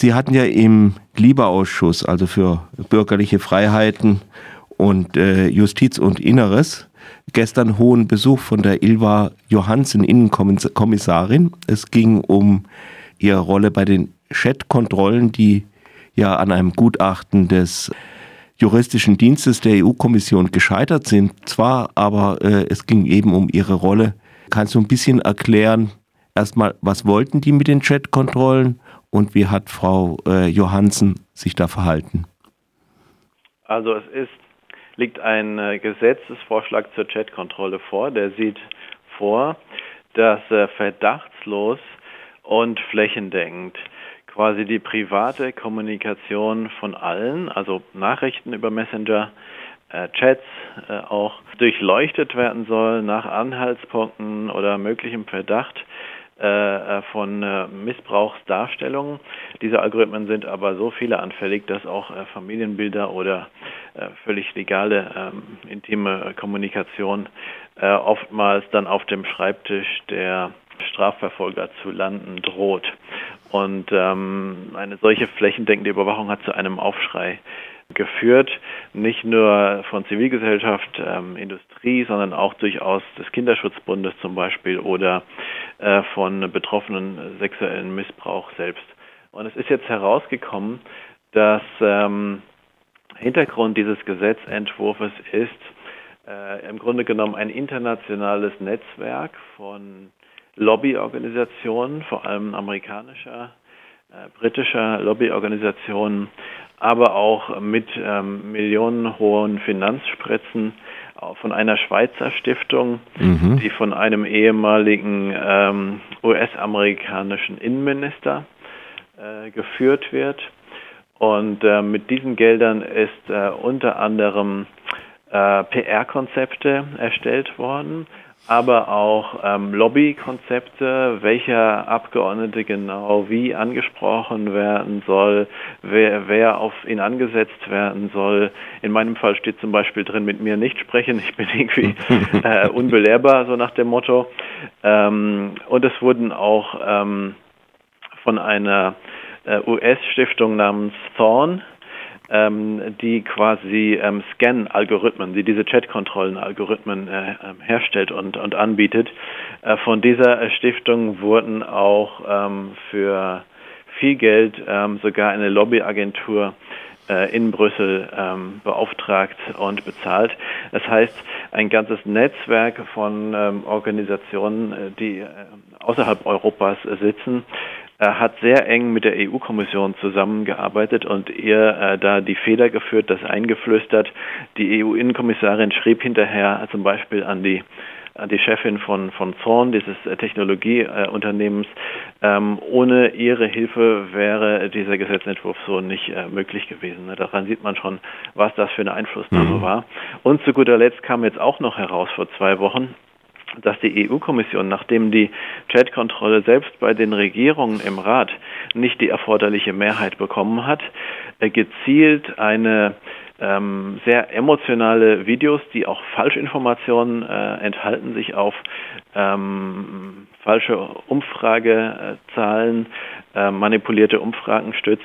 Sie hatten ja im Liebeausschuss, also für bürgerliche Freiheiten und äh, Justiz und Inneres, gestern hohen Besuch von der Ilva Johansen, Innenkommissarin. Es ging um ihre Rolle bei den Chat-Kontrollen, die ja an einem Gutachten des juristischen Dienstes der EU-Kommission gescheitert sind. Zwar, aber äh, es ging eben um ihre Rolle. Kannst du ein bisschen erklären, erstmal, was wollten die mit den Chat-Kontrollen und wie hat Frau äh, Johansen sich da verhalten? Also es ist, liegt ein äh, Gesetzesvorschlag zur Chat-Kontrolle vor, der sieht vor, dass äh, verdachtslos und flächendeckend quasi die private Kommunikation von allen, also Nachrichten über Messenger, äh, Chats äh, auch durchleuchtet werden soll nach Anhaltspunkten oder möglichem Verdacht von äh, Missbrauchsdarstellungen. Diese Algorithmen sind aber so viele anfällig, dass auch äh, Familienbilder oder völlig legale ähm, intime Kommunikation oftmals dann auf dem Schreibtisch der Strafverfolger zu landen droht. Und ähm, eine solche flächendeckende Überwachung hat zu einem Aufschrei geführt, nicht nur von Zivilgesellschaft, ähm, Industrie, sondern auch durchaus des Kinderschutzbundes zum Beispiel oder äh, von Betroffenen sexuellen Missbrauch selbst. Und es ist jetzt herausgekommen, dass ähm, Hintergrund dieses Gesetzentwurfs ist äh, im Grunde genommen ein internationales Netzwerk von Lobbyorganisationen, vor allem amerikanischer, äh, britischer Lobbyorganisationen, aber auch mit ähm, millionenhohen Finanzspritzen von einer Schweizer Stiftung, mhm. die von einem ehemaligen ähm, US-amerikanischen Innenminister äh, geführt wird. Und äh, mit diesen Geldern ist äh, unter anderem äh, PR-Konzepte erstellt worden, aber auch ähm, Lobbykonzepte, welcher Abgeordnete genau wie angesprochen werden soll, wer, wer auf ihn angesetzt werden soll. In meinem Fall steht zum Beispiel drin, mit mir nicht sprechen, ich bin irgendwie äh, unbelehrbar, so nach dem Motto. Ähm, und es wurden auch ähm, von einer äh, US-Stiftung namens Thorn ähm, die quasi ähm, Scan-Algorithmen, die diese Chat-Kontrollen-Algorithmen äh, ähm, herstellt und, und anbietet. Äh, von dieser äh, Stiftung wurden auch ähm, für viel Geld ähm, sogar eine Lobbyagentur äh, in Brüssel ähm, beauftragt und bezahlt. Das heißt, ein ganzes Netzwerk von Organisationen, äh, die äh, außerhalb Europas sitzen, hat sehr eng mit der EU-Kommission zusammengearbeitet und ihr äh, da die Feder geführt, das eingeflüstert. Die EU-Innenkommissarin schrieb hinterher zum Beispiel an die an die Chefin von, von Zorn, dieses äh, Technologieunternehmens. Ähm, ohne ihre Hilfe wäre dieser Gesetzentwurf so nicht äh, möglich gewesen. Ne? Daran sieht man schon, was das für eine Einflussnahme mhm. war. Und zu guter Letzt kam jetzt auch noch heraus vor zwei Wochen, dass die EU-Kommission, nachdem die Chat-Kontrolle selbst bei den Regierungen im Rat nicht die erforderliche Mehrheit bekommen hat, äh, gezielt eine ähm, sehr emotionale Videos, die auch Falschinformationen äh, enthalten, sich auf ähm, falsche Umfragezahlen, äh, manipulierte Umfragen stützt,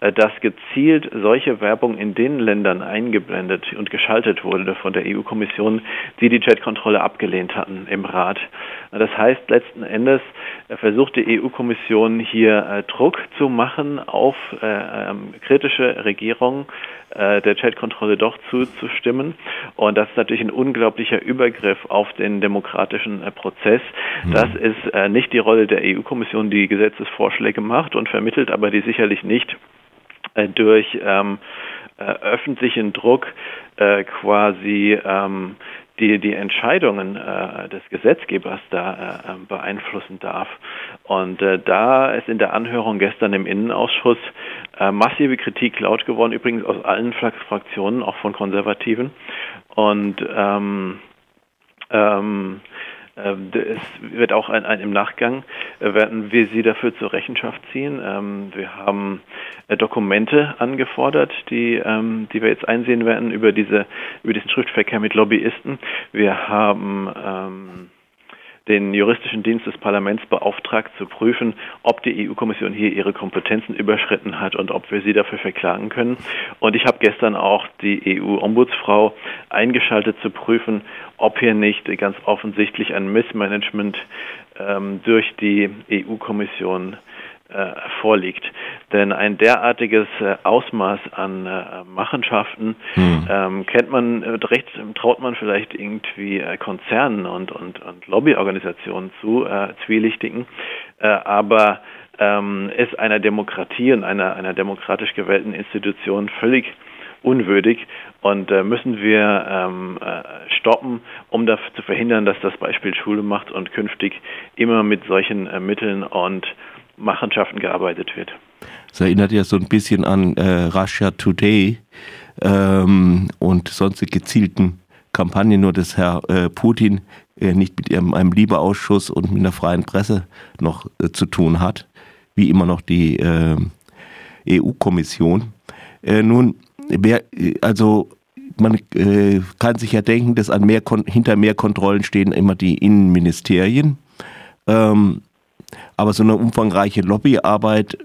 äh, dass gezielt solche Werbung in den Ländern eingeblendet und geschaltet wurde von der EU-Kommission, die die Chatkontrolle abgelehnt hatten im Rat. Das heißt, letzten Endes äh, versucht die EU-Kommission hier äh, Druck zu machen auf äh, ähm, kritische Regierungen, der Chatkontrolle doch zuzustimmen. Und das ist natürlich ein unglaublicher Übergriff auf den demokratischen äh, Prozess. Mhm. Das ist äh, nicht die Rolle der EU-Kommission, die Gesetzesvorschläge macht und vermittelt, aber die sicherlich nicht äh, durch ähm, äh, öffentlichen Druck äh, quasi ähm, die die Entscheidungen äh, des Gesetzgebers da äh, beeinflussen darf. Und äh, da ist in der Anhörung gestern im Innenausschuss äh, massive Kritik laut geworden, übrigens aus allen Fraktionen, auch von Konservativen. Und ähm, ähm, ähm, es wird auch ein, ein, im Nachgang äh, werden wir Sie dafür zur Rechenschaft ziehen. Ähm, wir haben äh, Dokumente angefordert, die, ähm, die wir jetzt einsehen werden über diese über diesen Schriftverkehr mit Lobbyisten. Wir haben den juristischen Dienst des Parlaments beauftragt, zu prüfen, ob die EU-Kommission hier ihre Kompetenzen überschritten hat und ob wir sie dafür verklagen können. Und ich habe gestern auch die EU-Ombudsfrau eingeschaltet zu prüfen, ob hier nicht ganz offensichtlich ein Missmanagement ähm, durch die EU-Kommission vorliegt. Denn ein derartiges äh, Ausmaß an äh, Machenschaften hm. ähm, kennt man äh, recht, traut man vielleicht irgendwie äh, Konzernen und, und, und Lobbyorganisationen zu, äh, zwielichtigen, äh, aber ähm, ist einer Demokratie und einer, einer demokratisch gewählten Institution völlig unwürdig und äh, müssen wir ähm, äh, stoppen, um dafür zu verhindern, dass das Beispiel Schule macht und künftig immer mit solchen äh, Mitteln und Machenschaften gearbeitet wird. Das erinnert ja so ein bisschen an äh, Russia Today ähm, und sonst gezielten Kampagnen, nur dass Herr äh, Putin äh, nicht mit ihrem, einem Liebeausschuss und mit einer freien Presse noch äh, zu tun hat, wie immer noch die ähm, EU-Kommission. Äh, nun, wer, also man äh, kann sich ja denken, dass mehr hinter mehr Kontrollen stehen immer die Innenministerien. Ähm, aber so eine umfangreiche Lobbyarbeit,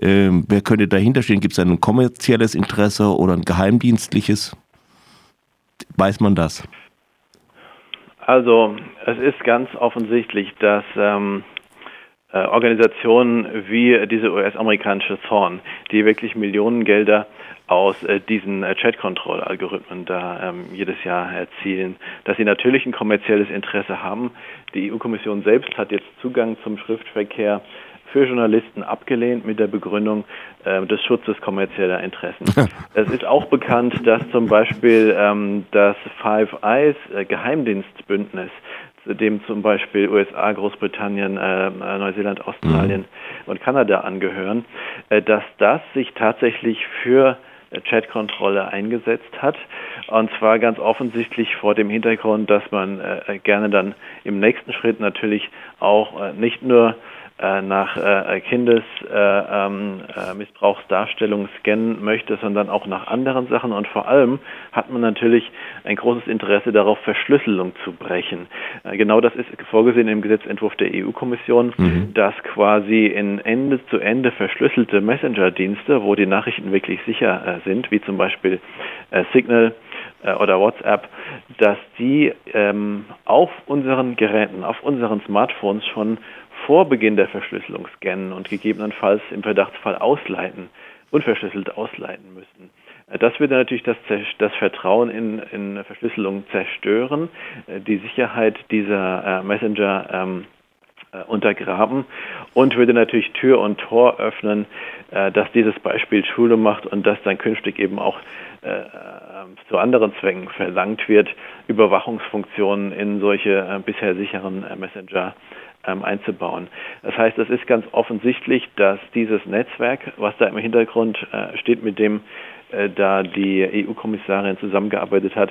äh, wer könnte dahinter stehen? Gibt es ein kommerzielles Interesse oder ein geheimdienstliches? Weiß man das? Also es ist ganz offensichtlich, dass ähm, äh, Organisationen wie diese US-amerikanische Zorn, die wirklich Millionengelder aus äh, diesen äh, Chat-Control-Algorithmen da ähm, jedes Jahr erzielen, dass sie natürlich ein kommerzielles Interesse haben. Die EU-Kommission selbst hat jetzt Zugang zum Schriftverkehr für Journalisten abgelehnt mit der Begründung äh, des Schutzes kommerzieller Interessen. es ist auch bekannt, dass zum Beispiel ähm, das Five Eyes äh, Geheimdienstbündnis zu dem zum Beispiel USA, Großbritannien, äh, Neuseeland, Australien mhm. und Kanada angehören, äh, dass das sich tatsächlich für Chatkontrolle eingesetzt hat. Und zwar ganz offensichtlich vor dem Hintergrund, dass man äh, gerne dann im nächsten Schritt natürlich auch äh, nicht nur äh, nach äh, Kindesmissbrauchsdarstellung äh, ähm, scannen möchte, sondern auch nach anderen Sachen. Und vor allem hat man natürlich ein großes Interesse darauf, Verschlüsselung zu brechen. Genau das ist vorgesehen im Gesetzentwurf der EU-Kommission, mhm. dass quasi in Ende zu Ende verschlüsselte Messenger-Dienste, wo die Nachrichten wirklich sicher sind, wie zum Beispiel Signal, oder WhatsApp, dass die ähm, auf unseren Geräten, auf unseren Smartphones schon vor Beginn der Verschlüsselung scannen und gegebenenfalls im Verdachtsfall ausleiten, unverschlüsselt ausleiten müssten. Äh, das würde natürlich das, das Vertrauen in, in, Verschlüsselung zerstören, äh, die Sicherheit dieser äh, Messenger ähm, untergraben und würde natürlich Tür und Tor öffnen, dass dieses Beispiel Schule macht und dass dann künftig eben auch äh, zu anderen Zwecken verlangt wird, Überwachungsfunktionen in solche bisher sicheren Messenger ähm, einzubauen. Das heißt, es ist ganz offensichtlich, dass dieses Netzwerk, was da im Hintergrund äh, steht, mit dem äh, da die EU-Kommissarin zusammengearbeitet hat,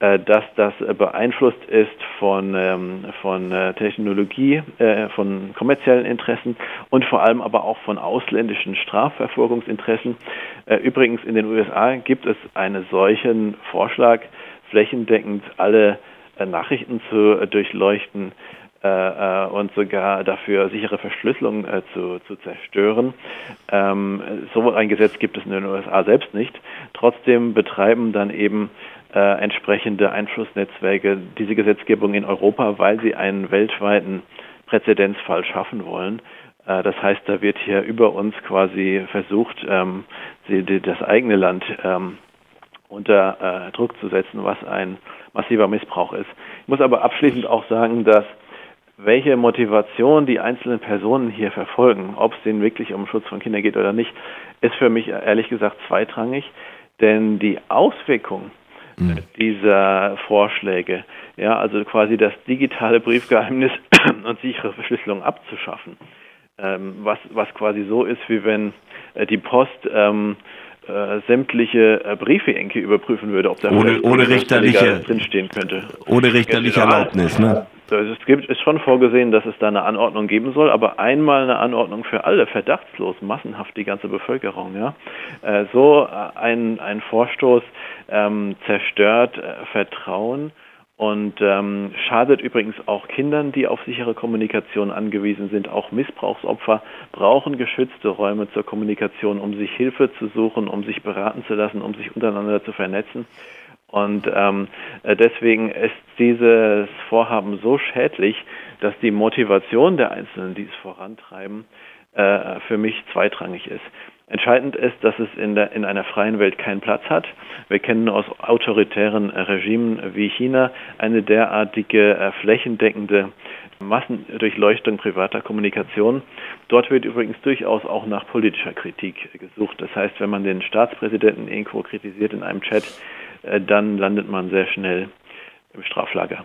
äh, dass das beeinflusst ist von, ähm, von äh, Technologie, äh, von kommerziellen Interessen und vor allem aber auch von ausländischen Strafverfolgungsinteressen. Äh, übrigens in den USA gibt es einen solchen Vorschlag, flächendeckend alle Nachrichten zu durchleuchten, äh, äh, und sogar dafür sichere Verschlüsselung äh, zu, zu zerstören. Ähm, so ein Gesetz gibt es in den USA selbst nicht. Trotzdem betreiben dann eben äh, entsprechende Einflussnetzwerke diese Gesetzgebung in Europa, weil sie einen weltweiten Präzedenzfall schaffen wollen. Äh, das heißt, da wird hier über uns quasi versucht, ähm, das eigene Land ähm, unter äh, Druck zu setzen, was ein massiver Missbrauch ist. Ich muss aber abschließend auch sagen, dass welche Motivation die einzelnen Personen hier verfolgen, ob es denen wirklich um Schutz von Kindern geht oder nicht, ist für mich ehrlich gesagt zweitrangig. Denn die Auswirkung mhm. dieser Vorschläge, ja, also quasi das digitale Briefgeheimnis und sichere Verschlüsselung abzuschaffen, ähm, was, was quasi so ist, wie wenn äh, die Post ähm, äh, sämtliche äh, Briefehenke überprüfen würde, ob da ohne, ohne richterliche drinstehen könnte. Ohne richterliche Erlaubnis, ne? Also es gibt, ist schon vorgesehen, dass es da eine Anordnung geben soll, aber einmal eine Anordnung für alle, verdachtslos, massenhaft die ganze Bevölkerung. Ja? Äh, so ein, ein Vorstoß ähm, zerstört äh, Vertrauen und ähm, schadet übrigens auch Kindern, die auf sichere Kommunikation angewiesen sind. Auch Missbrauchsopfer brauchen geschützte Räume zur Kommunikation, um sich Hilfe zu suchen, um sich beraten zu lassen, um sich untereinander zu vernetzen. Und ähm, äh, deswegen ist dieses Vorhaben so schädlich, dass die Motivation der Einzelnen, die es vorantreiben, äh, für mich zweitrangig ist. Entscheidend ist, dass es in, der, in einer freien Welt keinen Platz hat. Wir kennen aus autoritären Regimen wie China eine derartige äh, flächendeckende Massendurchleuchtung privater Kommunikation. Dort wird übrigens durchaus auch nach politischer Kritik gesucht. Das heißt, wenn man den Staatspräsidenten irgendwo kritisiert in einem Chat, dann landet man sehr schnell im Straflager.